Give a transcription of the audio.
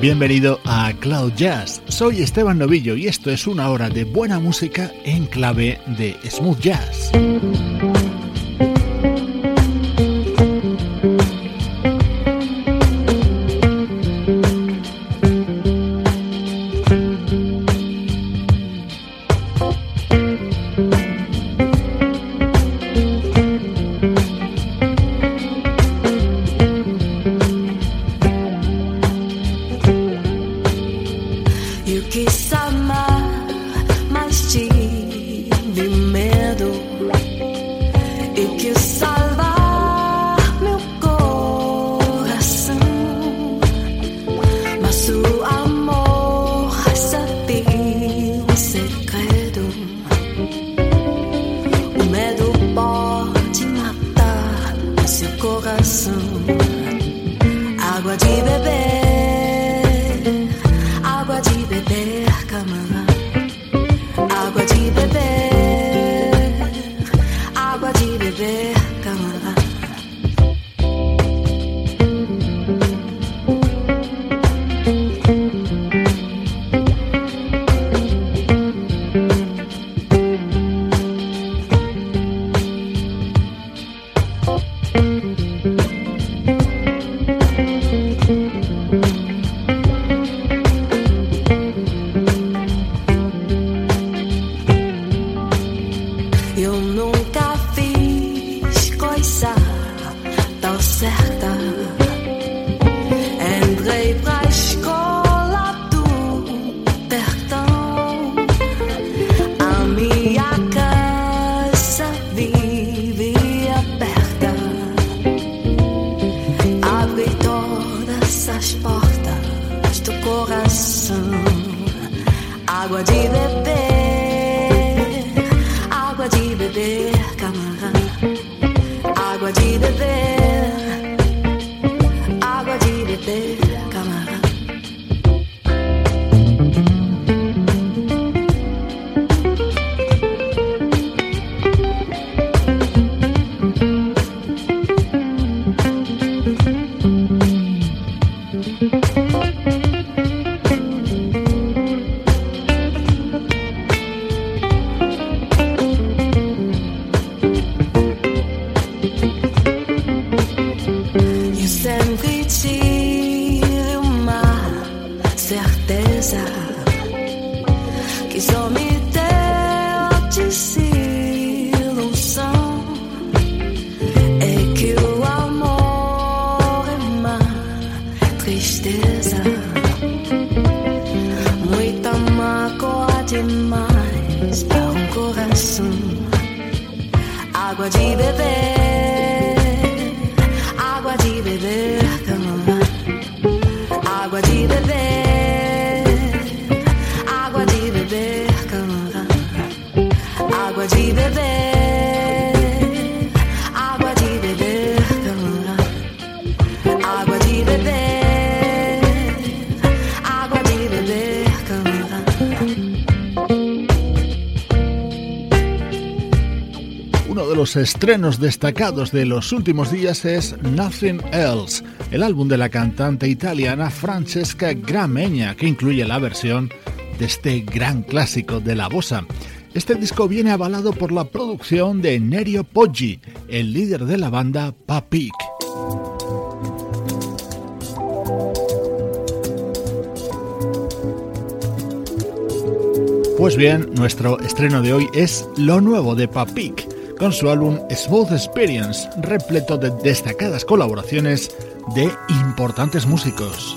Bienvenido a Cloud Jazz. Soy Esteban Novillo y esto es una hora de buena música en clave de smooth jazz. coração, água de beber, água de beber, camarada, água de beber, água de beber, camarada. nunca fiz coisa tão certa. poder, camarão. Água de beber. que só me deu de si é que o amor é uma tristeza, muita mágoa demais para um coração, água de beber. Estrenos destacados de los últimos días es Nothing Else, el álbum de la cantante italiana Francesca Gramegna, que incluye la versión de este gran clásico de la bossa. Este disco viene avalado por la producción de Nerio Poggi, el líder de la banda Papik. Pues bien, nuestro estreno de hoy es lo nuevo de Papik, con su álbum Smooth Experience, repleto de destacadas colaboraciones de importantes músicos.